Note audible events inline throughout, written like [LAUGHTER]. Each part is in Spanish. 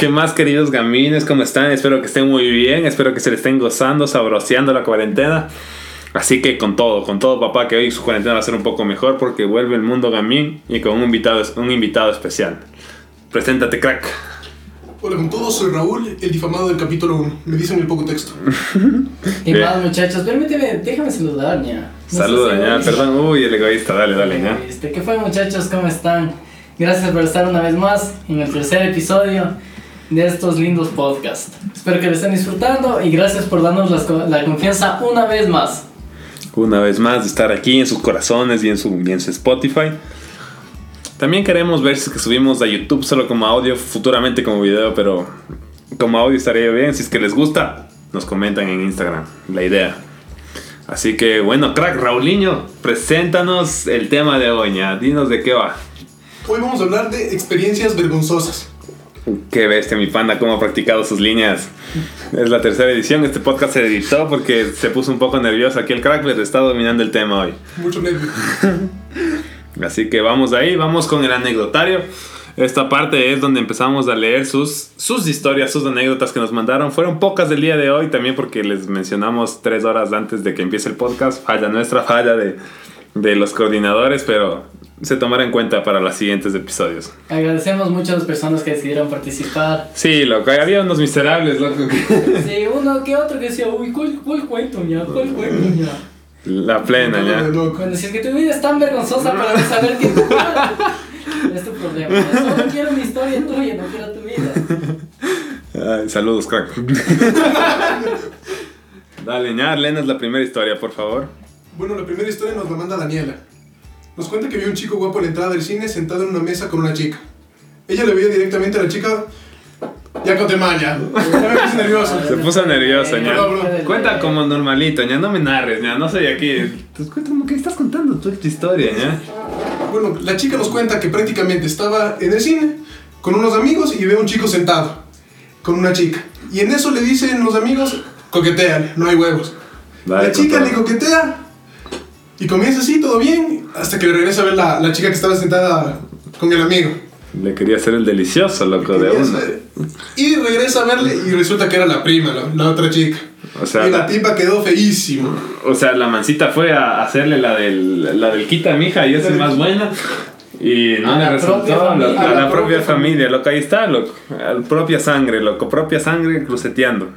¿Qué más, queridos gamines? ¿Cómo están? Espero que estén muy bien. Espero que se le estén gozando, sabroseando la cuarentena. Así que con todo, con todo, papá, que hoy su cuarentena va a ser un poco mejor porque vuelve el mundo gamín y con un invitado, un invitado especial. Preséntate, crack. Hola con todos, soy Raúl, el difamado del capítulo 1. Me dicen el poco texto. [LAUGHS] Y más, muchachos, permíteme, déjame saludar, ña. No Saluda, egoísta. perdón. Uy, el egoísta, dale, dale, ya. Este, ¿Qué fue, muchachos? ¿Cómo están? Gracias por estar una vez más en el tercer episodio de estos lindos podcasts. Espero que lo estén disfrutando y gracias por darnos co- la confianza una vez más. Una vez más de estar aquí en sus corazones y en su, y en su Spotify. También queremos ver si es que subimos a YouTube solo como audio, futuramente como video, pero como audio estaría bien. Si es que les gusta, nos comentan en Instagram la idea. Así que bueno, crack, Raulinho, preséntanos el tema de hoy, ña. Dinos de qué va. Hoy vamos a hablar de experiencias vergonzosas. Qué bestia, mi panda, cómo ha practicado sus líneas. Es la tercera edición. Este podcast se editó porque se puso un poco nervioso. Aquí el crack, pero está dominando el tema hoy. Mucho nervio. [LAUGHS] Así que vamos ahí, vamos con el anecdotario. Esta parte es donde empezamos a leer sus, sus historias, sus anécdotas que nos mandaron. Fueron pocas del día de hoy también porque les mencionamos tres horas antes de que empiece el podcast. Falla nuestra, falla de, de los coordinadores, pero se tomará en cuenta para los siguientes episodios. Agradecemos mucho a las personas que decidieron participar. Sí, loco, había unos miserables, loco. que- [LAUGHS] Sí, uno que otro que decía, uy, ¿cuál, cuál cuento, ya? ¿Cuál cuento, ya? La plena, ya. Cuando si es que tu vida es tan vergonzosa para no saber qué [LAUGHS] contar, es tu problema. Yo solo quiero una historia tuya, no quiero tu vida. Ay, saludos, crack. [LAUGHS] Dale, ya, lenos la primera historia, por favor. Bueno, la primera historia nos la manda Daniela. Nos cuenta que vio un chico guapo a la entrada del cine sentado en una mesa con una chica. Ella le veía directamente a la chica. Ya conté mal, ya. [LAUGHS] Me puse nervioso. Se puso nervioso, Eh, ña. Cuenta como normalito, ña. No me narres, ña. No soy aquí. Pues cuéntame qué estás contando tú tu historia, ña. Bueno, la chica nos cuenta que prácticamente estaba en el cine con unos amigos y ve a un chico sentado con una chica. Y en eso le dicen los amigos, coquetean, no hay huevos. Dale, la chica le coquetea y comienza así, todo bien, hasta que le regresa a ver la, la chica que estaba sentada con el amigo. Le quería hacer el delicioso, loco, de uno. Y regresa a verle y resulta que era la prima, la, la otra chica. O sea, y la la, tipa quedó feísima. o sea, la mancita fue a hacerle la del, la del quita, mija, y esa es más buena. Y no A le resultó, familia. a la, la propia propia familia, loco, ahí está, loco. A la propia sangre, loco, propia sangre cruceteando.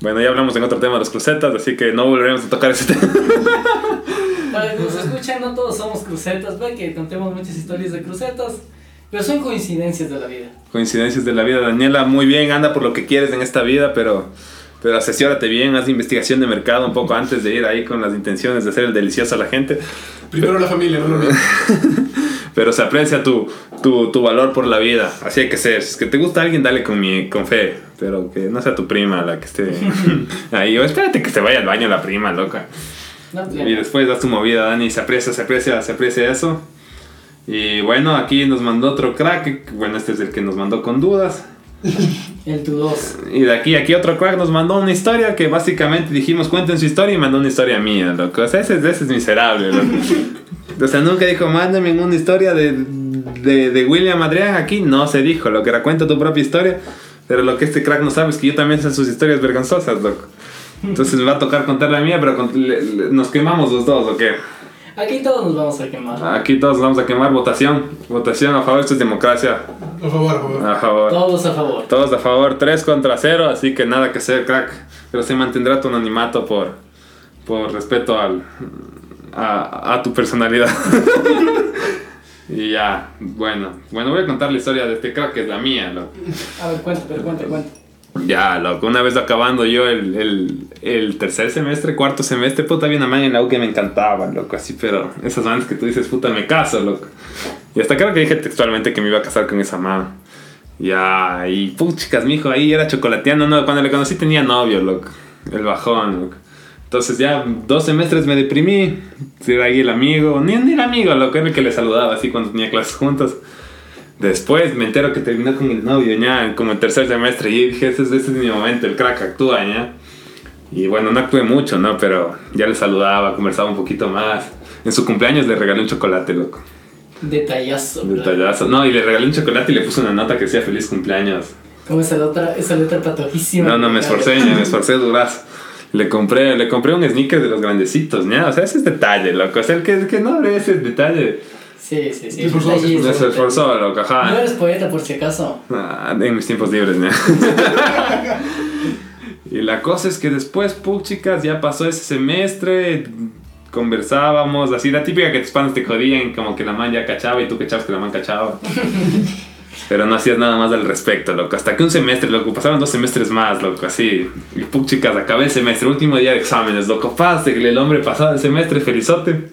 Bueno, ya hablamos en otro tema de los crucetas, así que no volveremos a tocar ese [LAUGHS] tema. Para que nos escuchen, no todos somos crucetas, ve que contemos muchas historias de crucetas, pero son coincidencias de la vida. Coincidencias de la vida, Daniela, muy bien, anda por lo que quieres en esta vida, pero, pero asesórate bien, haz investigación de mercado un poco antes de ir ahí con las intenciones de hacer el delicioso a la gente. Primero la familia, no lo mismo. [LAUGHS] Pero se aprecia tu, tu, tu valor por la vida, así hay que ser. Si es que te gusta alguien, dale con, mi, con fe, pero que no sea tu prima la que esté [LAUGHS] ahí. O espérate que se vaya al baño la prima, loca. No, Y después das tu movida, Dani, se aprecia, se aprecia, se aprecia eso. Y bueno, aquí nos mandó otro crack, bueno, este es el que nos mandó con dudas. [LAUGHS] el tu dos. Y de aquí, aquí otro crack nos mandó una historia que básicamente dijimos cuenten su historia y mandó una historia mía, loco. O sea, ese, ese es miserable, loco. [LAUGHS] O sea, nunca dijo, mándame una historia de, de, de William Adrián aquí. No se dijo, lo que era cuenta tu propia historia. Pero lo que este crack no sabe es que yo también sé sus historias vergonzosas, loco. Entonces me va a tocar contar la mía, pero con- le- le- nos quemamos los dos, ¿o qué? Aquí todos nos vamos a quemar. Aquí todos nos vamos a quemar votación. Votación a favor, esto es democracia. A favor, a favor. A favor. Todos a favor. Todos a favor, 3 contra 0, así que nada que hacer, crack. Pero se mantendrá tu anonimato por, por respeto al, a, a tu personalidad. [LAUGHS] y ya, bueno. Bueno, voy a contar la historia de este crack, que es la mía, loco. A ver, cuenta, pero cuenta, cuenta. Ya, loco, una vez acabando yo el, el, el tercer semestre, cuarto semestre, puta, había una man en la U que me encantaba, loco, así, pero esas manes que tú dices, puta, me caso, loco. Y hasta creo que dije textualmente que me iba a casar con esa man. Ya, y puchicas, mi hijo ahí era chocolateando, no, cuando le conocí tenía novio, loco, el bajón, loco. Entonces ya dos semestres me deprimí, era ahí el amigo, ni, ni el amigo, loco, era el que le saludaba así cuando tenía clases juntos. Después me entero que terminó con el novio, ya, como en tercer semestre. Y dije, ese, es- ese es mi momento, el crack actúa, ya. Y bueno, no actué mucho, ¿no? Pero ya le saludaba, conversaba un poquito más. En su cumpleaños le regalé un chocolate, loco. Detallazo. Detallazo. No, y le regalé un chocolate y le puse una nota que decía feliz cumpleaños. Como esa letra, esa letra patojísima. No, no, me esforcé, ña, me esforcé durazo. Le compré, le compré un sneaker de los grandecitos, ¿ya? O sea, ese es detalle, loco. O sea, el que, el que no abre ese detalle. Sí, sí, sí. Detallismo. Se esforzó, loco, ajá. No eres poeta, por si acaso. Ah, en mis tiempos libres, ¿no? [LAUGHS] y la cosa es que después, puh, chicas, ya pasó ese semestre, conversábamos, así la típica que tus panos te jodían, como que la man ya cachaba y tú cachabas que la man cachaba. [LAUGHS] Pero no hacías nada más al respecto, loco. Hasta que un semestre, loco, pasaron dos semestres más, loco, así. Y puh, chicas, acabé el semestre, último día de exámenes, loco. Pase, el hombre pasado el semestre, felizote,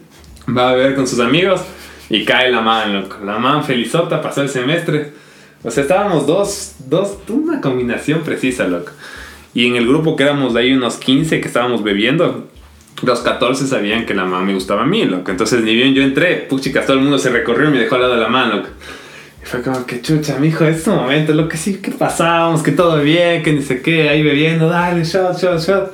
va a beber con sus amigos y cae la man, loco. La man felizota, pasó el semestre. O sea, estábamos dos, dos, una combinación precisa, loco. Y en el grupo que éramos de ahí unos 15 que estábamos bebiendo, los 14 sabían que la man me gustaba a mí, loco. Entonces, ni bien yo entré, puchicas, todo el mundo se recorrió y me dejó al lado de la man, loco. Y fue como que chucha, mijo, es tu momento, lo que sí, que pasábamos, que todo bien, que ni sé qué, ahí bebiendo, dale, shot, shot, shot.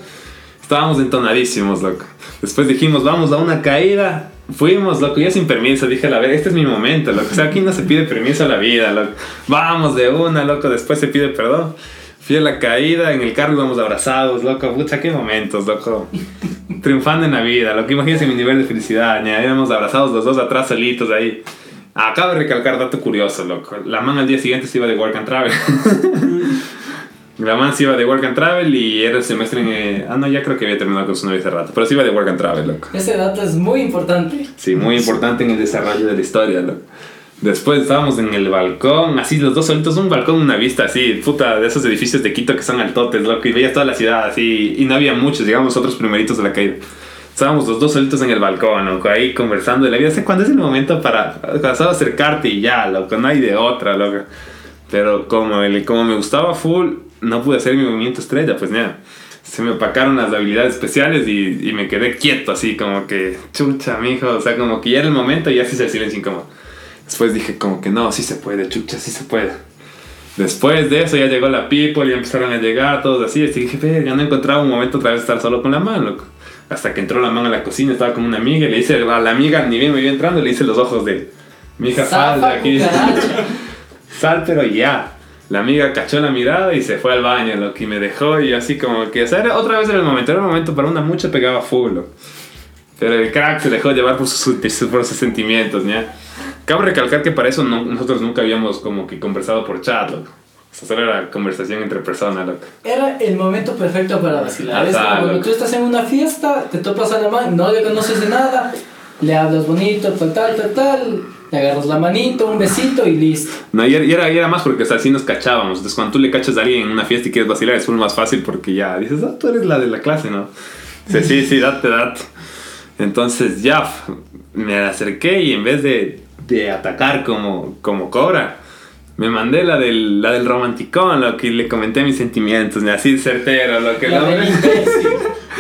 Estábamos entonadísimos, loco. Después dijimos, vamos a una caída. Fuimos, loco, yo sin permiso. Dije, a ver, este es mi momento, loco. O sea, aquí no se pide permiso a la vida, loco. Vamos de una, loco. Después se pide perdón. Fui a la caída, en el carro íbamos abrazados, loco. Pucha, qué momentos, loco. Triunfando en la vida, loco. Imagínense mi nivel de felicidad, ya. Íbamos abrazados los dos atrás solitos ahí. Acabo de recalcar dato curioso, loco. La man al día siguiente se iba de Work and Travel. [LAUGHS] La man se iba de Work and Travel y era el semestre en... eh, ah, no, ya creo que había terminado con su novia hace rato. Pero se iba de Work and Travel, loco. Ese dato es muy importante. Sí, muy importante en el desarrollo de la historia, loco. Después estábamos en el balcón, así los dos solitos, un balcón, una vista así, puta, de esos edificios de Quito que son altotes, loco, y veías toda la ciudad así, y no había muchos, digamos, otros primeritos de la caída. Estábamos los dos solitos en el balcón, loco, ahí conversando de la vida. ¿Sé cuándo es el momento para, para solo acercarte y ya, loco? No hay de otra, loco. Pero como, el, como me gustaba full, no pude hacer mi movimiento estrella, pues nada. Se me opacaron las habilidades especiales y, y me quedé quieto, así como que, chucha, mijo. O sea, como que ya era el momento y ya se hizo el silencio incómodo. Después dije, como que no, sí se puede, chucha, sí se puede. Después de eso ya llegó la people, ya empezaron a llegar todos así. Así dije, "Ve, ya no encontraba un momento otra vez estar solo con la mano, loco. Hasta que entró la mano a la cocina, estaba con una amiga y le hice a la amiga, ni bien me iba entrando, le hice los ojos de, mi hija, sal de aquí. [LAUGHS] Sal, pero ya. La amiga cachó la mirada y se fue al baño, lo que me dejó y así como que, o sea, era- otra vez era el momento, era el momento para una mucha pegaba full, loco. Pero el crack se dejó llevar por sus, por sus sentimientos, ¿ya? Cabe recalcar que para eso no- nosotros nunca habíamos como que conversado por chat, loco. O sea, solo era conversación entre personas, loco. Era el momento perfecto para vacilar. Es como cuando tú estás en una fiesta, te topas a la man, no le conoces de nada, le hablas bonito, tal, tal, tal, tal, le agarras la manito, un besito y listo. No, y era, y era, más porque o sea, así nos cachábamos. Entonces, cuando tú le cachas a alguien en una fiesta y quieres vacilar, es más fácil porque ya dices, ah, tú eres la de la clase, ¿no? Sí, sí, sí, date, date. Entonces, ya me acerqué y en vez de, de atacar como, como cobra, me mandé la del, la del romanticón, lo que le comenté mis sentimientos, así certero, lo que La imbécil.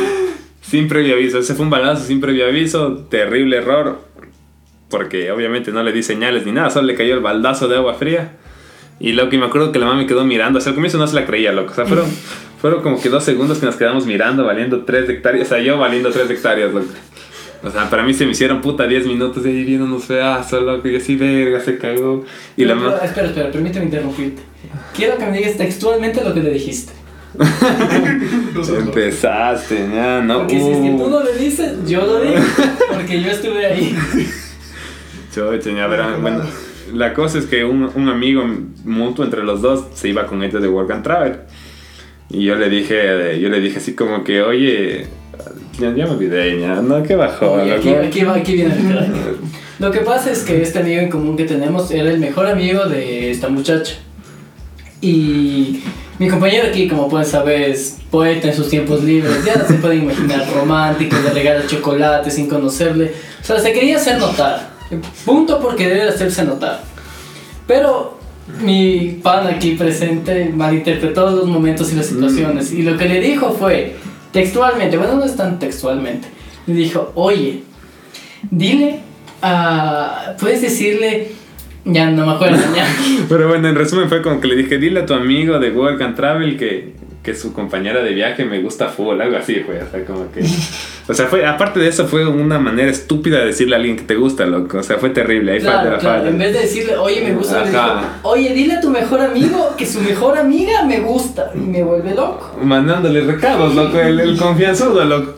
[LAUGHS] sin previo aviso. Ese fue un balazo sin previo aviso. Terrible error. Porque obviamente no le di señales ni nada. Solo le cayó el baldazo de agua fría. Y lo que me acuerdo que la mamá me quedó mirando. O sea, al comienzo no se la creía, loco. O sea, fueron, [LAUGHS] fueron como que dos segundos que nos quedamos mirando, valiendo tres hectáreas. O sea, yo valiendo tres hectáreas, loco. O sea, para mí se me hicieron puta 10 minutos de ahí viéndonos feazos, loco. Y así, verga, se cagó. Y la Pero, mamá. Espera, espera, permíteme interrumpirte. Quiero que me digas textualmente lo que le dijiste. [LAUGHS] Empezaste, ya, no. Porque si es que tú uh. no le dices, yo lo digo. Porque yo estuve ahí. [LAUGHS] Chocho, ya verán. Bueno, la cosa es que un, un amigo mutuo entre los dos se iba con ellos de Work and Travel. Y yo le dije, yo le dije así como que, oye, ya, ya me olvidé, ya, no, qué bajó. Oye, aquí, aquí, va- aquí viene. Lo que pasa es que este amigo en común que tenemos era el mejor amigo de esta muchacha. Y mi compañero aquí, como pueden saber, es poeta en sus tiempos libres. Ya se pueden imaginar, romántico, le regala chocolate sin conocerle. O sea, se quería hacer notar. Punto porque debe hacerse notar. Pero mi pan aquí presente malinterpretó los momentos y las situaciones. Y lo que le dijo fue, textualmente, bueno, no es tan textualmente. Le dijo, oye, dile a... Puedes decirle... Ya no me acuerdo, ya. [LAUGHS] Pero bueno, en resumen fue como que le dije, dile a tu amigo de Work and Travel que, que su compañera de viaje me gusta full, algo así fue, o sea, como que... O sea, fue, aparte de eso, fue una manera estúpida de decirle a alguien que te gusta, loco, o sea, fue terrible, ahí Claro, falta la claro. falla. En vez de decirle, oye, me gusta, le oye, dile a tu mejor amigo que su mejor amiga me gusta. Y me vuelve loco. Mandándole recados, loco, el, el confianzudo, loco.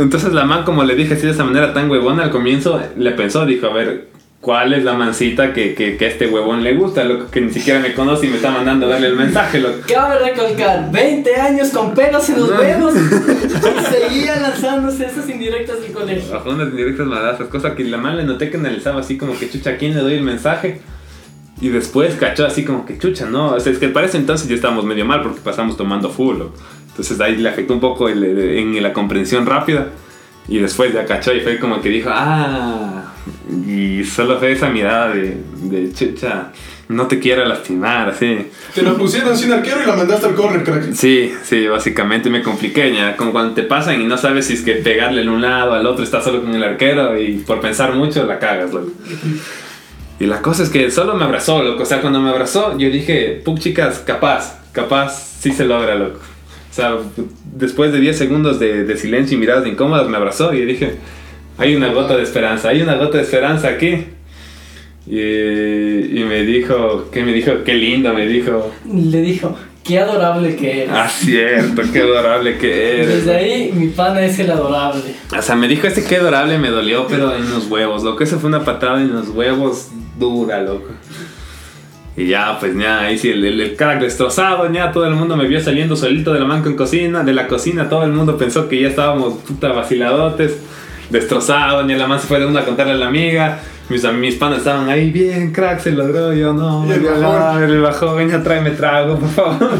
Entonces la man, como le dije así de esa manera tan huevona al comienzo, le pensó, dijo, a ver, ¿cuál es la mancita que, que, que a este huevón le gusta, loco? Que ni siquiera me conoce y me está mandando a darle el mensaje, loco. Cabe recalcar, 20 años con pelos en los huevos [LAUGHS] y seguía lanzándose esas indirectas del colegio. Bajo unas indirectas madazas, cosa que la man le noté que analizaba así como que chucha, ¿a quién le doy el mensaje? Y después cachó así como que chucha, ¿no? O sea, es que para ese entonces ya estábamos medio mal porque pasamos tomando full. loco. Entonces ahí le afectó un poco el- en la comprensión rápida. Y después ya cachó y fue como que dijo, ah. Y solo fue esa mirada de, de chucha, no te quiero lastimar, así. Te la pusieron sin arquero y la mandaste al corner, crack. Sí, sí, básicamente me compliqué ya. Como cuando te pasan y no sabes si es que pegarle de un lado al otro, estás solo con el arquero y por pensar mucho la cagas, loco. Y la cosa es que solo me abrazó, loco. O sea, cuando me abrazó, yo dije, puc, chicas, capaz, capaz, sí se logra, loco. O sea, después de 10 segundos de, de silencio y miradas incómodas, me abrazó y dije, hay una gota de esperanza, hay una gota de esperanza aquí. Y, y me dijo, ¿qué me dijo? Qué lindo, me dijo. Le dijo, qué adorable que eres. Ah, cierto, qué adorable que eres. Desde ahí, mi pana es el adorable. O sea, me dijo este qué adorable me dolió, pero en los huevos, loco. Eso fue una patada en los huevos dura, loco. Y ya, pues ya, ahí sí, el, el, el crack destrozado, ya todo el mundo me vio saliendo solito de la manca en cocina, de la cocina, todo el mundo pensó que ya estábamos puta vaciladotes, destrozados, ya la man se fue de una a contarle a la amiga. Mis, mis panas estaban ahí, bien, crack, se logró, yo no, el yo, bajón. no, el bajón, venga, tráeme trago, por favor. [LAUGHS]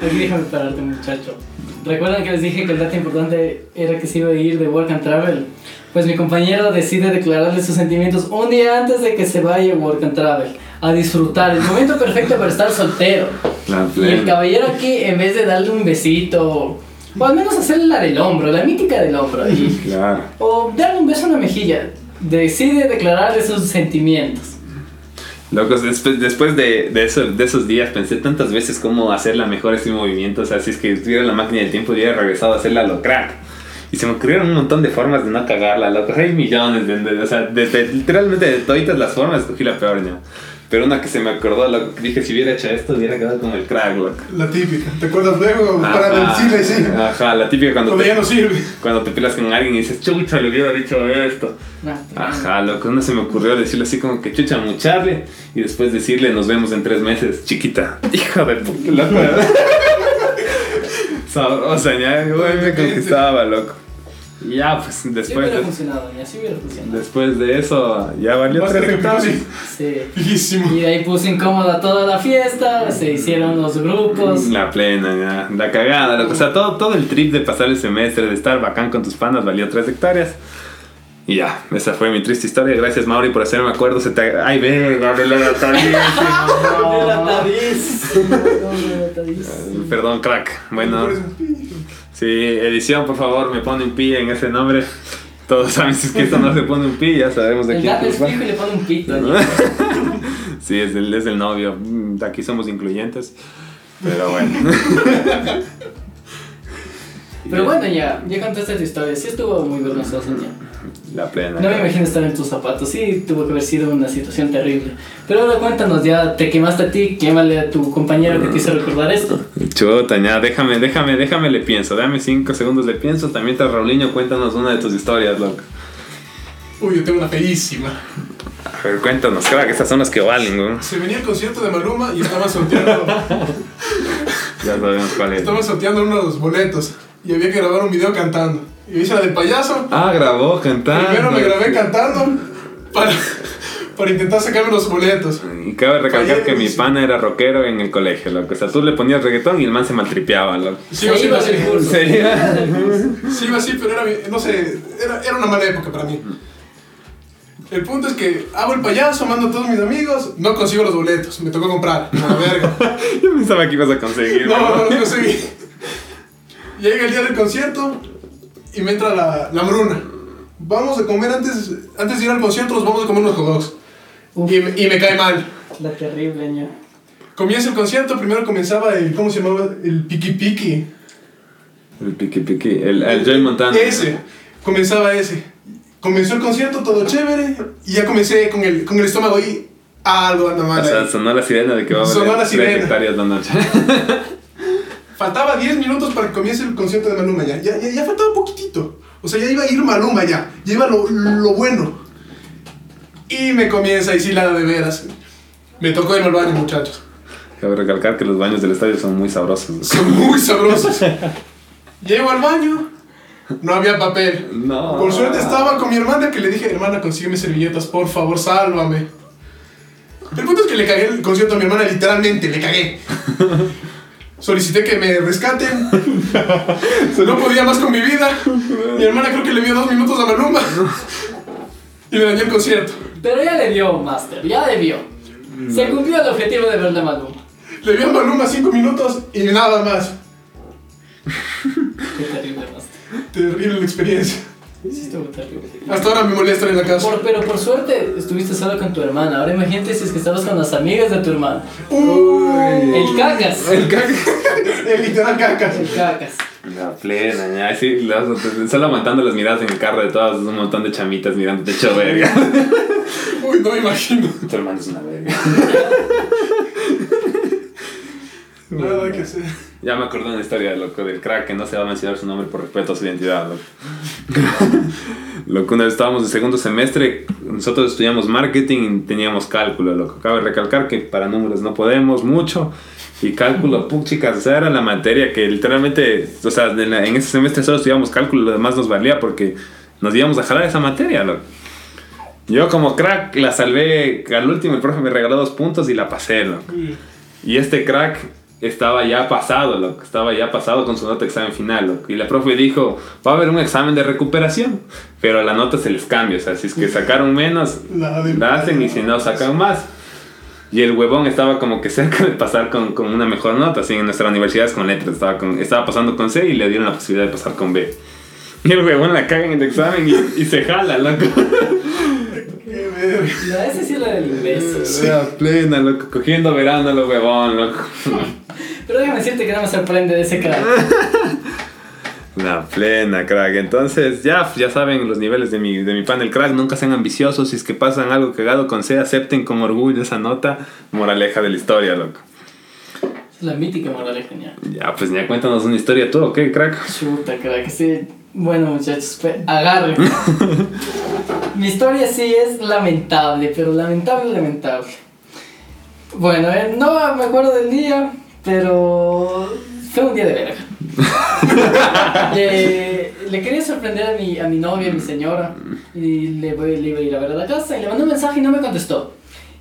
Déjame pararte, muchacho. ¿Recuerdan que les dije que el dato importante era que se iba a ir de Work and Travel? Pues mi compañero decide declararle sus sentimientos un día antes de que se vaya a Work and Travel. A disfrutar, el momento perfecto para estar soltero. Y el caballero aquí, en vez de darle un besito, o al menos hacerle la del hombro, la mítica del hombro, y- [LAUGHS] Claro. o darle un beso en la mejilla, decide declararle sus sentimientos. Locos, después, después de, de, eso- de esos días pensé tantas veces cómo hacer la mejor ese movimiento. O sea, si es que tuviera la máquina del tiempo, hubiera regresado a hacerla a lo crack. Y se me ocurrieron un montón de formas de no cagarla, loco. Hay millones, de, de- o sea, literalmente de toditas las formas escogí la peor, ¿no? Pero una que se me acordó, loco, que dije, si hubiera hecho esto, hubiera quedado como el crack, loco. La típica. ¿Te acuerdas luego? Para decirle sí. Ajá, la típica cuando Cuando ya te, no sirve. cuando te peleas con alguien y dices, chucha, le hubiera dicho esto. Nah, Ajá, loco, no se me ocurrió decirle así como que chucha mucharle y después decirle nos vemos en tres meses, chiquita. [LAUGHS] Hijo de puta, loco. [LAUGHS] Sabrosa, ya, güey, me conquistaba, loco. Y ya, pues Sí después hubiera de, funcionado, ya sí hubiera funcionado. después de eso, ya valió Más tres sí. Fijísimo. Y de ahí puse incómoda toda la fiesta, se hicieron los grupos. La plena, ya. La cagada. O sea, todo, todo el trip de pasar el semestre, de estar bacán con tus panas, valió tres hectáreas. Y ya, esa fue mi triste historia. Gracias, Mauri, por hacerme acuerdo. Se te... Ay, la [LAUGHS] [LAUGHS] Perdón, crack. Bueno, sí, edición, por favor, me pone un pi en ese nombre. Todos saben si es que esto no se pone un pi, ya sabemos de El quién gato es culpa. fijo y le pone un allí. [LAUGHS] Sí, es el, es el novio. Mm, Aquí somos incluyentes. Pero bueno. [LAUGHS] Pero [LAUGHS] bueno, ya, ya contaste tu historia. Sí estuvo muy vergonzoso ya. La plena. No me imagino estar en tus zapatos. Sí, tuvo que haber sido una situación terrible. Pero ahora cuéntanos, ya te quemaste a ti, quémale a tu compañero que te hizo recordar esto. Chuta, ya, déjame, déjame, déjame, le pienso. Dame cinco segundos, le pienso. También te Raulinho, cuéntanos una de tus historias, loco. Uy, yo tengo una feísima. A ver, cuéntanos, crack, estas son las que valen, güey. Se venía el concierto de Maluma y estaban sorteando, [LAUGHS] Ya sabemos cuál es. estaban sorteando unos boletos. Y había que grabar un video cantando. Y hice la del payaso. Ah, grabó cantando. Primero me grabé cantando para, para intentar sacarme los boletos. Y cabe recalcar que mi pana era rockero en el colegio, loco. O sea, tú le ponías reggaetón y el man se maltripeaba, loco. Sí, iba Se iba así. curso. Sí. Sí, iba así, pero era, no sé, era, era una mala época para mí. El punto es que hago el payaso, mando a todos mis amigos, no consigo los boletos, me tocó comprar, a la verga. [LAUGHS] Yo pensaba que ibas a conseguir. No, ¿no? no los conseguí. Llega el día del concierto y me entra la, la hambruna. Vamos a comer antes, antes de ir al concierto, nos vamos a comer unos hot dogs. Uf. Y, me- y me cae mal. La terrible, ña. Comienza el concierto, primero comenzaba el, ¿cómo se llamaba? El piqui piqui. El piqui piqui. El, el Joy Montana. Ese, comenzaba ese. Comenzó el concierto, todo chévere, y ya comencé con el, con el estómago ahí, algo anda mal. O sea, sonó la sirena de que va a Sonó valer la 3 sirena. hectáreas la noche. [LAUGHS] Faltaba 10 minutos para que comience el concierto de Maluma ya. Ya, ya, ya faltaba poquitito. O sea, ya iba a ir Maluma ya. Ya iba lo, lo bueno. Y me comienza ahí sí la de veras. Me tocó irme al baño, muchachos. Cabe recalcar que los baños del estadio son muy sabrosos. Son muy sabrosos. Llego al baño. No había papel. No. Por suerte estaba con mi hermana que le dije, hermana, consígueme servilletas, por favor, sálvame. El punto es que le cagué el concierto a mi hermana, literalmente, le cagué. Solicité que me rescaten. No podía más con mi vida. Mi hermana creo que le dio dos minutos a Maluma. Y me dañé el concierto. Pero ya le dio, Master, ya le dio. Se cumplió el objetivo de verle a Maluma. Le vi a Maluma cinco minutos y nada más. Qué terrible, Master. Terrible la experiencia. Sí. Hasta ahora me molestan en la casa. Por- pero por suerte estuviste solo con tu hermana. Ahora imagínate si es que estabas con las amigas de tu hermana. Uy. El cacas. El caca. [LAUGHS] El literal cacas. El cacas. La plena, ya, sí, las- solo aguantando las miradas en el carro de todas, un montón de chamitas mirándote hecho verga. [LAUGHS] Uy, no me imagino. Tu hermano es una verga. [LAUGHS] Nada que hacer. Ya me acordé de una historia, loco, del crack que no se va a mencionar su nombre por respeto a su identidad, loco. [LAUGHS] Loco, una vez estábamos en segundo semestre, nosotros estudiamos marketing y teníamos cálculo, loco. Cabe recalcar que para números no podemos mucho. Y cálculo, puch, chicas, o sea, era la materia que literalmente, o sea, en, la- en ese semestre solo estudiamos cálculo, lo demás nos valía porque nos íbamos a jalar esa materia, loco. Yo como crack la salvé, al último el profe me regaló dos puntos y la pasé, loco. Y este crack estaba ya pasado, loco. Estaba ya pasado con su nota de examen final, loco. Y la profe dijo, va a haber un examen de recuperación. Pero la nota se les cambia. O sea, si es que sacaron menos, La hacen y si no, sacan más. Y el huevón estaba como que [LAUGHS] cerca de pasar con, con una mejor nota. Así en nuestra universidad es con letras. Estaba, con, estaba pasando con C y le dieron la posibilidad de pasar con B. Y el huevón la caga en el examen y, y se jala, loco. [LAUGHS] Qué verga. No, ese sí era del imbécil. La plena, loco. Cogiendo verano, lo huevón, loco. Pero déjame decirte que no me sorprende de ese crack. [LAUGHS] La plena, crack. Entonces, ya, ya saben los niveles de mi, de mi panel crack. Nunca sean ambiciosos. Si es que pasan algo cagado con C, acepten con orgullo esa nota. Moraleja de la historia, loco. Es la mítica moraleja, ya. Ya, pues ya cuéntanos una historia tú, ¿ok, crack? Chuta, crack, sí. Bueno, muchachos, pe- agarren. [LAUGHS] Mi historia sí es lamentable, pero lamentable, lamentable. Bueno, eh, no me acuerdo del día, pero fue un día de verga. [LAUGHS] le, le quería sorprender a mi, a mi novia, a mi señora, y le, voy, le iba a ir a ver a la casa, y le mandé un mensaje y no me contestó.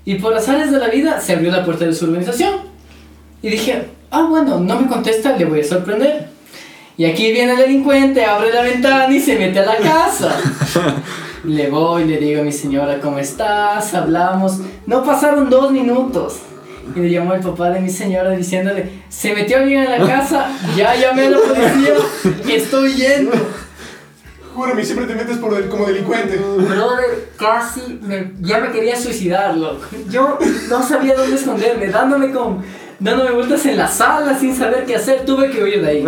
Y por azares de la vida se abrió la puerta de su organización. Y dije, ah, bueno, no me contesta, le voy a sorprender. Y aquí viene el delincuente, abre la ventana y se mete a la casa. [LAUGHS] Le voy, le digo a mi señora, ¿cómo estás? Hablamos. No pasaron dos minutos. Y le llamó el papá de mi señora diciéndole, se metió alguien en la casa, ya llamé a la policía, estoy yendo. Júrame, siempre te metes por el- como delincuente. Brother, casi me- ya me quería suicidar, loco. Yo no sabía dónde esconderme, dándome con, dándome vueltas en la sala sin saber qué hacer, tuve que huir de ahí.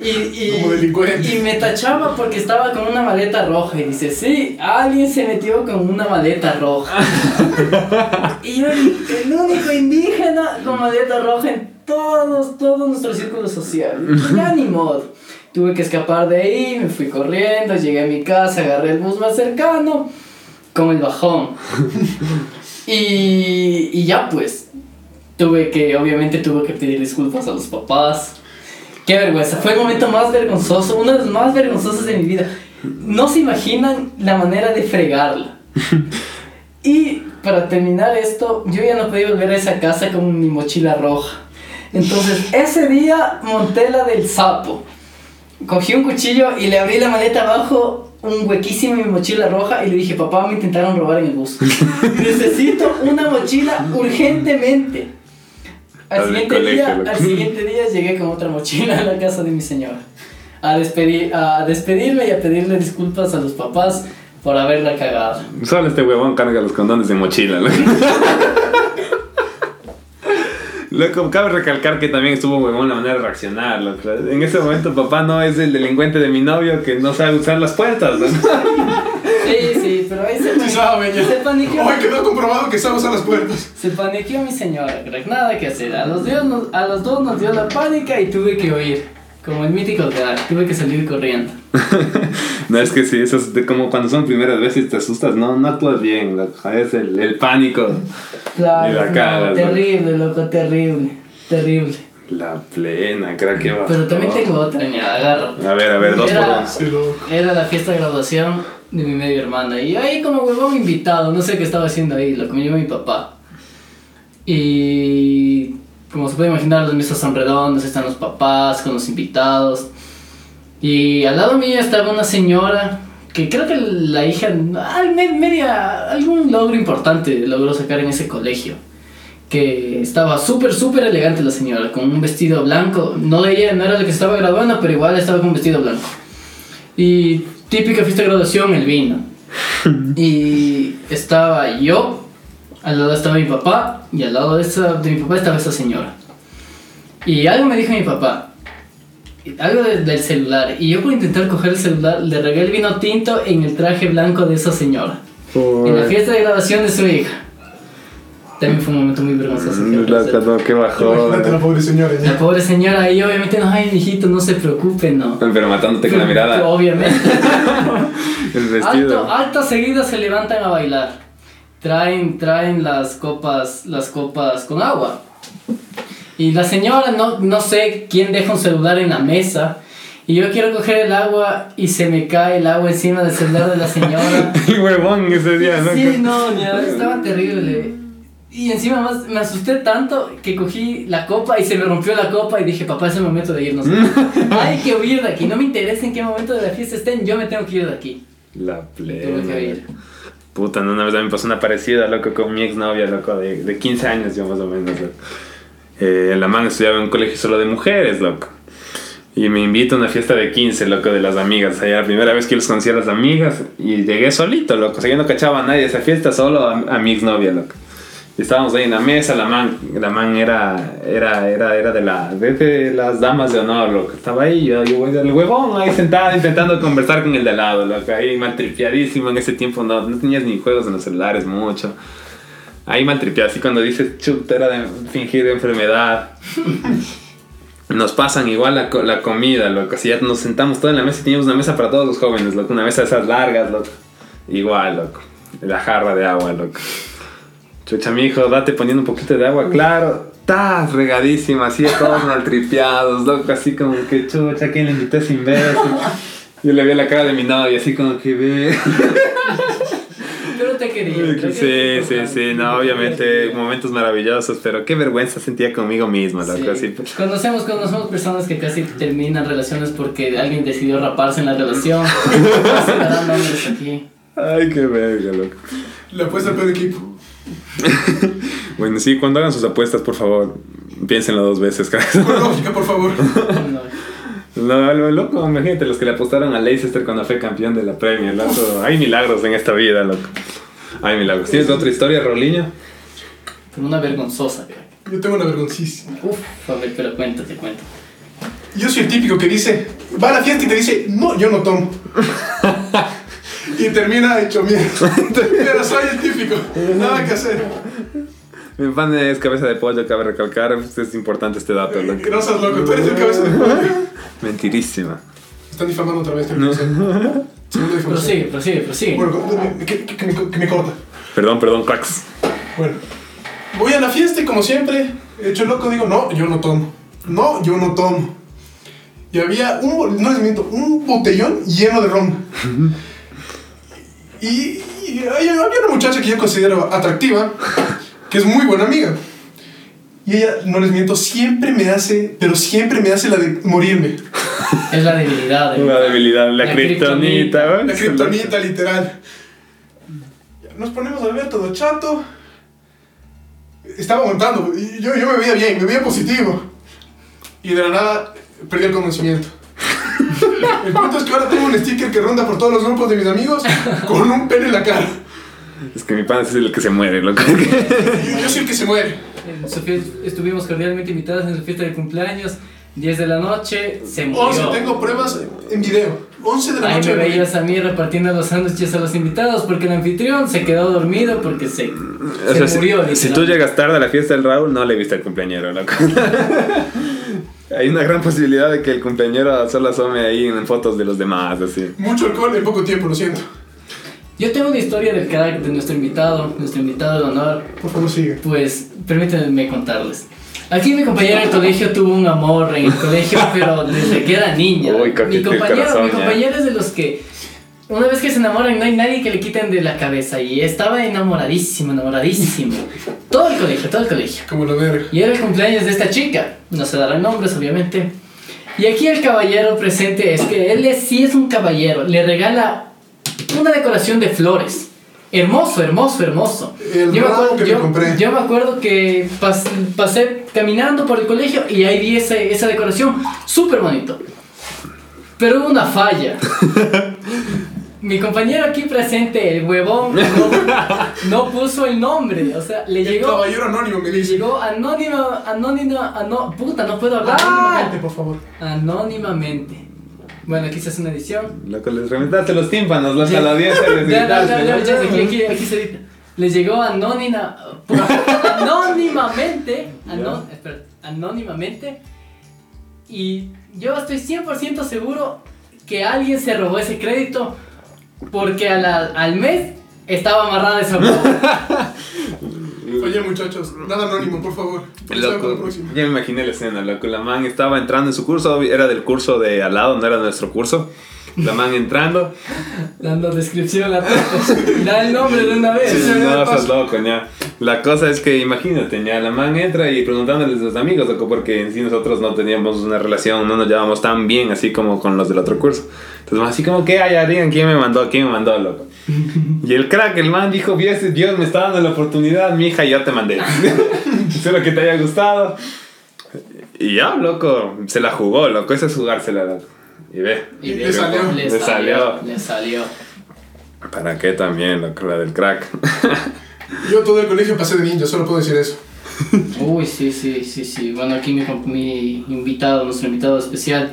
Y, y, Como delincuente. y me tachaba porque estaba con una maleta roja y dice, sí, alguien se metió con una maleta roja. [LAUGHS] y yo, el, el único indígena con maleta roja en todos, todo nuestro círculo social. Ya ni modo. Tuve que escapar de ahí, me fui corriendo, llegué a mi casa, agarré el bus más cercano, con el bajón. [LAUGHS] y, y ya pues, tuve que, obviamente tuve que pedir disculpas a los papás. Qué vergüenza, fue el momento más vergonzoso, uno de los más vergonzosos de mi vida. No se imaginan la manera de fregarla. [LAUGHS] Y para terminar esto, yo ya no podía volver a esa casa con mi mochila roja. Entonces, ese día monté la del sapo. Cogí un cuchillo y le abrí la maleta abajo, un huequísimo en mi mochila roja y le dije, papá, me intentaron robar en el bus. [LAUGHS] Necesito una mochila urgentemente. Al siguiente, colegio, día, loco. al siguiente día llegué con otra mochila a la casa de mi señora. A, despedir, a despedirme y a pedirle disculpas a los papás por haberla cagado. Solo este huevón carga los condones de mochila, loco. [LAUGHS] Loco, cabe recalcar que también estuvo huevón la manera de reaccionar. loco. En ese momento, papá no es el delincuente de mi novio que no sabe usar las puertas. ¿no? [LAUGHS] Sí, sí, pero ahí se, Sí sabe, ya. se paniqueó. Hoy quedó comprobado que sabe usar las puertas. Se paniqueó mi señora, crack. Nada que hacer. A los, dos nos- a los dos nos dio la pánica y tuve que huir. Como el mítico teatro, tuve que salir corriendo. [LAUGHS] No, es que sí, eso es de como cuando son primeras veces y te asustas, no, no actúas bien, loco. Es el, el pánico. Claro, terrible, loco, terrible. Terrible. La plena, creo que va. Pero también tengo otra, mira, agarro. A ver, a ver, dos Era- loco. Era la fiesta de graduación de mi media hermana. Y ahí como huevón invitado, no sé qué estaba haciendo ahí, lo que mi papá. Y como se puede imaginar, las mesas son redondas, están los papás con los invitados. Y al lado mío estaba una señora que creo que la hija, media, algún logro importante logró sacar en ese colegio. Que estaba súper, súper elegante la señora, con un vestido blanco. No ella, no era la que estaba graduando, pero igual estaba con un vestido blanco. Y típica fiesta de graduación, el vino. [LAUGHS] y estaba yo, al lado estaba mi papá, y al lado de, esa, de mi papá estaba esa señora. Y algo me dijo mi papá, algo de- del celular. Y yo por intentar coger el celular, le regué el vino tinto en el traje blanco de esa señora. En la fiesta de graduación de su hija. También fue un momento muy vergonzoso. Loco, pasé. no, qué bajón. Imagínate la pobre señora La ya. pobre señora, y obviamente no, ay, mijito, no se preocupe, no. Pero matándote con la mirada. Obviamente. [LAUGHS] El vestido. Alto, alto seguido se levantan a bailar. Traen, traen las copas, las copas con agua. Y la señora, no, no sé quién deja un celular en la mesa. Y yo quiero coger el agua y se me cae el agua encima del celular de la señora. [LAUGHS] El huevón ese día, ¿no? Sí, no, ya, estaba terrible. Y encima más me asusté tanto que cogí la copa y se me rompió la copa y dije, papá, es el momento de irnos. [LAUGHS] Hay que huir de aquí, no me interesa en qué momento de la fiesta estén, yo me tengo que ir de aquí. La Tuve que plena. ir. Puta, no, una vez me pasó una parecida, loco, con mi exnovia, loco, de, de 15 años yo más o menos, loco. Eh, la man estudiaba en un colegio solo de mujeres, loco. Y me invita a una fiesta de 15, loco, de las amigas. O sea, era la primera vez que los conocía a las amigas. Y llegué solito, loco. O sea, yo no cachaba a nadie esa fiesta, solo a, a mi exnovia, loco. Estábamos ahí en la mesa, la man, la man era, era, era, era de, la, de, de las damas de honor, loco. Estaba ahí, yo, yo, el huevón ahí sentado intentando conversar con el de al lado, loco. Ahí maltripiadísimo en ese tiempo, no, no tenías ni juegos en los celulares mucho. Ahí maltripiado, así cuando dices chuta, era de fingir enfermedad. [LAUGHS] Nos pasan igual la, la comida, loco. Si ya nos sentamos todos en la mesa y teníamos una mesa para todos los jóvenes, loco. Una mesa de esas largas, loco. Igual, loco. La jarra de agua, loco. Chucha, mi hijo, date poniendo un poquito de agua, claro. Estás regadísima, así todos [LAUGHS] maltripeados, loco. Así como que chucha, ¿quién le invitó a ese imbécil? [LAUGHS] Yo le vi la cara de mi novia, así como que ve. Pero te quería. [LAUGHS] que Sí, sí, sí, no, obviamente momentos maravillosos, pero qué vergüenza sentía conmigo mismo, loco. Sí. Así, pues. Conocemos, conocemos personas que casi terminan relaciones porque alguien decidió raparse en la relación. Se la dan nombres aquí. Ay, qué verga, loco. Le apuesta al peor equipo. [LAUGHS] Bueno, sí, cuando hagan sus apuestas, por favor, piénsenlo dos veces. [LAUGHS] Con lógica, por favor. No. Lo loco, imagínate los que le apostaron a Leicester cuando fue campeón de la Premier, loco. Hay milagros en esta vida, loco. Hay milagros. ¿Tienes otra historia, Roliño? Pero una vergonzosa, crack. Yo tengo una vergoncísima. Uf, a ver, pero cuéntate, cuento. Yo soy el típico que dice, va a la fiesta y te dice, no, yo no tomo. [LAUGHS] y termina hecho mierda. [LAUGHS] Pero soy el típico, nada que hacer. Mi pan es cabeza de pollo, cabe recalcar. Es importante este dato, loco. Que no seas loco, tú eres el cabeza de pollo. Mentirísima. Están difamando otra vez, tengo que. Prosigue, prosigue, prosigue. Bueno, que, que- que me, que me corta. Perdón, perdón, cracks. Bueno, voy a la fiesta y como siempre, hecho loco, digo, no, yo no tomo. No, yo no tomo. Y había un, no les miento, un botellón lleno de ron. [LAUGHS] y, y hay- había una muchacha que yo considero atractiva, que es muy buena amiga. Y ella, no les miento, siempre me hace, pero siempre me hace la de morirme. Es la debilidad. eh. Una debilidad, la, La kriptonita, ¿ves? La kriptonita, literal. Nos ponemos a beber todo chato. Estaba aguantando. y Yo, yo me veía bien, me veía positivo. Y de la nada perdí el conocimiento. El punto es que ahora tengo un sticker que ronda por todos los grupos de mis amigos con un pene en la cara. Es que mi pan es el que se muere, loco. [LAUGHS] Yo, soy el que se muere. En su fie- estuvimos cordialmente invitados en su fiesta de cumpleaños. 10 de la noche, se murió. 11, tengo pruebas en video. 11 de la Ahí noche. me veías a mí repartiendo los sándwiches a los invitados porque el anfitrión se quedó dormido porque se, O se sea, si- murió. si, tú literalmente. llegas tarde a la fiesta del Raúl, no le viste al cumpleañero, loco. [LAUGHS] Hay una gran posibilidad de que el cumpleañero solo asome ahí en fotos de los demás, así. Mucho alcohol en poco tiempo, lo siento. Yo tengo una historia del crack de nuestro invitado, nuestro invitado de honor. Por favor, sigue. Pues permítanme contarles. Aquí mi compañera del colegio tuvo un amor en el colegio, pero desde que era niña. Uy, mi compañero, corazón, mi compañero es de los que una vez que se enamoran no hay nadie que le quiten de la cabeza y estaba enamoradísimo, enamoradísimo. Todo el colegio, todo el colegio. Como la verga. Y era el cumpleaños de esta chica. No se darán nombres, obviamente. Y aquí el caballero presente es que él es, sí es un caballero. Le regala una decoración de flores. Hermoso, hermoso, hermoso. El yo, me acuerdo, que yo- compré. yo me acuerdo que pas- pasé caminando por el colegio y ahí vi ese- esa decoración. Súper bonito. Pero hubo una falla. [LAUGHS] Mi compañero aquí presente, el huevón, no, [LAUGHS] no puso el nombre. O sea, le El llegó... caballero anónimo me dice. Llegó anónima, anónima, anó, puta, no puedo hablar. Anónimamente, por favor. Anónimamente. Bueno, aquí se hace una edición. Loco, les reventaste los tímpanos, Ya. a la audiencia les [LAUGHS] Ya, ya, ya, ya, ya, aquí, aquí, aquí se edita. Les llegó anónima, puta, anónimamente, [LAUGHS] anó- espera, anónimamente. Y yo estoy 100% seguro que alguien se robó ese crédito porque a la- al mes estaba amarrada esa boda. [LAUGHS] Oye, muchachos, nada anónimo, por favor. Loco, ya me imaginé la escena, loco. La man estaba entrando en su curso, era del curso de al lado, no era nuestro curso. La man entrando. Dando descripción a todos. Da el nombre de una vez. sí, no, estás loco, ya. La cosa es que imagínate, ya la man entra y preguntándoles a los amigos, loco, porque en sí nosotros no teníamos una relación, no nos llevábamos tan bien así como con los del otro curso. Entonces, así como que, ay, ya digan quién me mandó, quién me mandó, loco. Y el crack, el man dijo, Dios, Dios me está dando la oportunidad, mi hija, yo te mandé. [LAUGHS] Espero que te haya gustado. Y ya, loco, se la jugó, loco, eso es jugársela, loco. Y ve, Y Le salió. Le Le salió. salió. Le salió. ¿para qué también, loco, la del crack? [LAUGHS] Yo todo el colegio pasé de ninja, solo puedo decir eso. Uy, sí, sí, sí, sí. Bueno, aquí mi, mi invitado, nuestro invitado especial,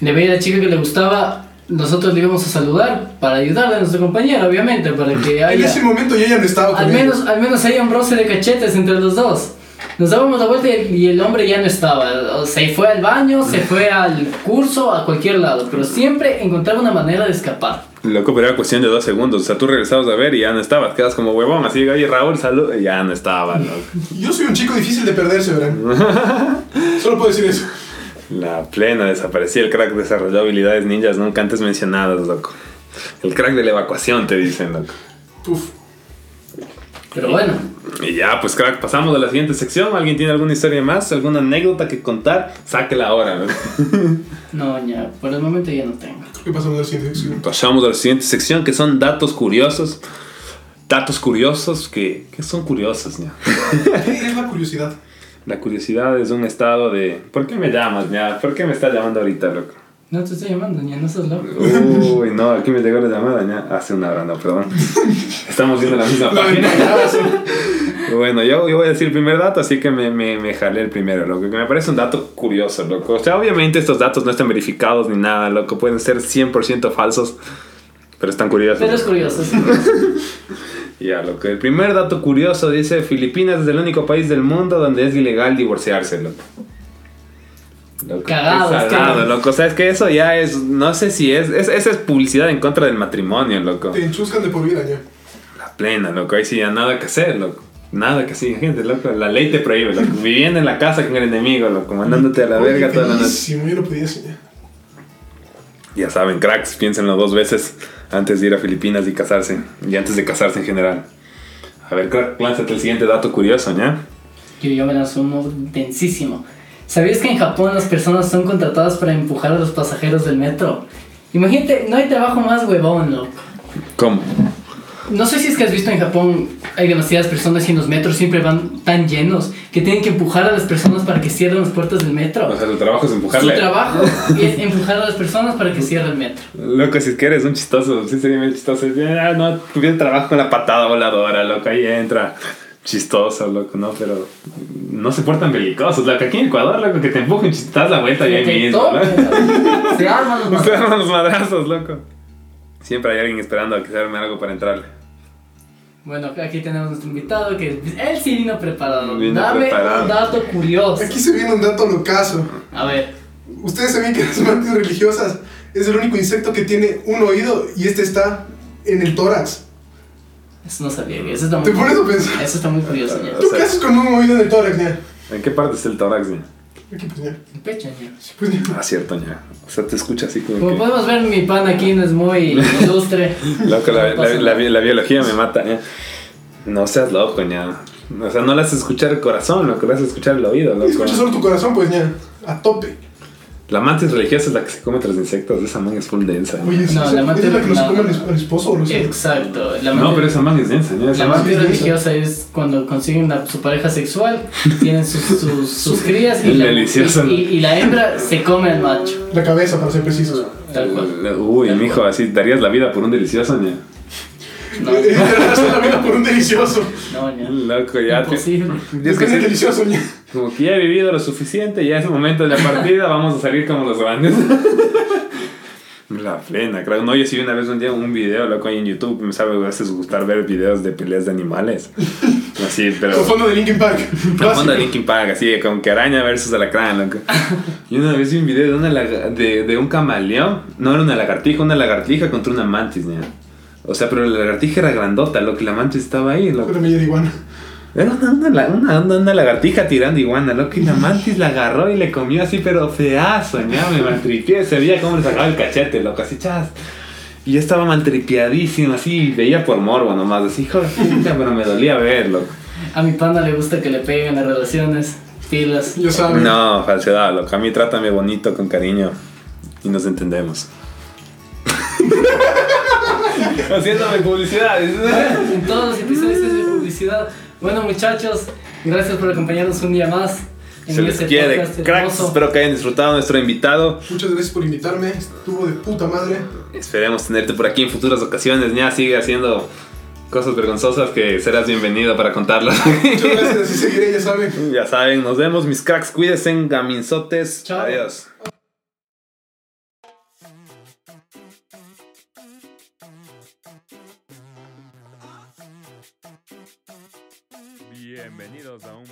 le veía a la chica que le gustaba. Nosotros le íbamos a saludar para ayudarle a nuestra compañera, obviamente, para que En haya. ese momento yo ya no estaba con Al menos, al menos haya un roce de cachetes entre los dos. Nos dábamos la vuelta y el hombre ya no estaba. O Se fue al baño, se fue al curso, a cualquier lado. Pero siempre encontraba una manera de escapar. Loco, pero era cuestión de dos segundos. O sea, tú regresabas a ver y ya no estabas. Quedas como huevón. Así, oye, Raúl, salud. Y ya no estaba, loco. [LAUGHS] Yo soy un chico difícil de perderse, verán. [LAUGHS] Solo puedo decir eso. La plena desaparecía. El crack desarrolló habilidades ninjas nunca antes mencionadas, loco. El crack de la evacuación, te dicen, loco. Uf. Pero bueno, Y ya, pues crack, pasamos a la siguiente sección. ¿Alguien tiene alguna historia más? ¿Alguna anécdota que contar? Sáquela ahora, loco. [LAUGHS] no, ya, por el momento ya no tengo. ¿Qué pasó en la siguiente sección? Pasamos a la siguiente sección que son datos curiosos. Datos curiosos que, que son curiosos, ya. [LAUGHS] ¿Qué es la curiosidad? La curiosidad es un estado de... ¿Por qué me llamas, ya? ¿Por qué me estás llamando ahorita, loco? No te estoy llamando, ya no sos loco. Uy, no, aquí me llegó la llamada ya hace una hora, no, perdón. [LAUGHS] Estamos viendo la misma La página. [LAUGHS] Bueno, yo, yo voy a decir el primer dato, así que me, me, me jalé el primero, loco. Que me parece un dato curioso, loco. O sea, obviamente estos datos no están verificados ni nada, loco. Pueden ser 100% falsos, pero están curiosos. Pero es curioso, sí. [LAUGHS] Ya, loco. El primer dato curioso dice: Filipinas es el único país del mundo donde es ilegal divorciarse, loco. Loco, qué Cagados, salado, cagados. loco. O sea, es que eso ya es. No sé si es. es esa es publicidad en contra del matrimonio, loco. Te enchuscan de por vida ya. La plena, loco. Ahí sí ya nada que hacer, loco. Nada que hacer, gente, loco. La ley te prohíbe, loco. Viviendo en la casa con el enemigo, loco. Mandándote a la Oye, verga toda la noche. bellísimo, yo no podía soñar. Ya saben, cracks, piénsenlo dos veces antes de ir a Filipinas y casarse. Y antes de casarse en general. A ver, crack, lánzate el siguiente dato curioso, ¿ya? Yo, yo me lanzo uno densísimo. ¿Sabías que en Japón las personas son contratadas para empujar a los pasajeros del metro? Imagínate, no hay trabajo más huevón, loco. ¿Cómo? No sé si es que has visto en Japón, hay demasiadas personas y en los metros siempre van tan llenos que tienen que empujar a las personas para que cierren las puertas del metro. O sea, tu trabajo es Su empujarle. trabajo [LAUGHS] es empujar a las personas para que cierre el metro. Loco, si es que eres un chistoso, sí sería muy chistoso. Ah, no, tuviera trabajo con la patada voladora, loco, ahí entra. Chistoso, loco, ¿no? Pero no se portan belicosos, loco. Aquí en Ecuador, loco, que te empujen, das la vuelta y ahí mismo. [LAUGHS] Se arman los madrazos. agarran los madrazos, loco. Siempre hay alguien esperando a que se arme algo para entrarle. Bueno, aquí tenemos nuestro invitado que él sí vino preparado. Vino Dame preparado. un dato curioso. Aquí se viene un dato locazo. A ver, Ustedes sabían que las mantis religiosas es el único insecto que tiene un oído y este está en el tórax. eso no sabía. Eso está muy, ¿Te pones a pensar? eso está muy curioso. ña. ¿Tú qué haces con un oído en el tórax, ña? ¿En qué parte está el tórax, ña? Aquí, pues, pues, ña. Ah, cierto, ña. O sea, te escucha así como Como que... podemos ver, mi pan aquí no es muy ilustre. [LAUGHS] Loco, la, biología me mata, ña. No seas loco, ña. O sea, no le haces escuchar el corazón, loco, le haces escuchar el oído, loco. Escucha solo tu corazón, pues, ña. A tope. La mantis religiosa es la que se come tras insectos, esa man es full densa. Oye, No, ¿esa- la ¿esa mantis- es la que nos no, come no. al esposo o los Exacto. La No, pero esa man es densa, La man- mantis religiosa es cuando consiguen a su pareja sexual, [LAUGHS] tienen sus, sus, sus crías y la, ¿no? y, y la hembra se come al macho. La cabeza, para ser precisos. Tal cual. Uy, mijo, así darías la vida por un delicioso, ña. No, [LAUGHS] Hacer la vida por un delicioso. no, ya. Loco, ya. te- Imposible. Es que Es delicioso, ña. Como que ya he vivido lo suficiente, ya es momento de la partida, vamos a salir como los grandes. [LAUGHS] La plena, creo. No, yo sí una vez un día un video, loco, ahí en YouTube. Me sabe a veces gustar ver videos de peleas de animales. Así, pero. Con fondo de Linkin Park. La onda de Linkin Park, así, como que araña versus alacrán, loco. Y una vez vi un video de, una de, de un camaleón. No era una lagartija, una lagartija contra una mantis, ¿no? O sea, pero la lagartija era grandota, lo que la mantis estaba ahí, loco. Pero me llena iguana. Era una, una, la- una, una, una lagartija tirando iguana, loco, y la mantis la agarró y le comió así, pero feazo, ya me maltripié, se veía cómo le sacaba el cachete, loco, así chas. Y yo estaba maltripiadísimo, así, veía por morbo nomás, así, hijo de puta, pero me dolía ver, loco. A mi panda le gusta que le peguen las relaciones, pilas. Ya saben. No, falsedad, loco, a mí trátame bonito, con cariño, y nos entendemos. [LAUGHS] Haciéndome publicidad. En todos los episodios es de publicidad. Bueno, muchachos, gracias por acompañarnos un día más. En Se les este quiere, cracks. hermoso. Espero que hayan disfrutado nuestro invitado. Muchas gracias por invitarme. Estuvo de puta madre. Esperemos tenerte por aquí en futuras ocasiones. Ya sigue haciendo cosas vergonzosas que serás bienvenido para contarlas. Muchas gracias. Así seguiré, ya saben. ya saben, nos vemos, mis cracks. Cuídense, gaminzotes. Chao. Adiós. Deusão,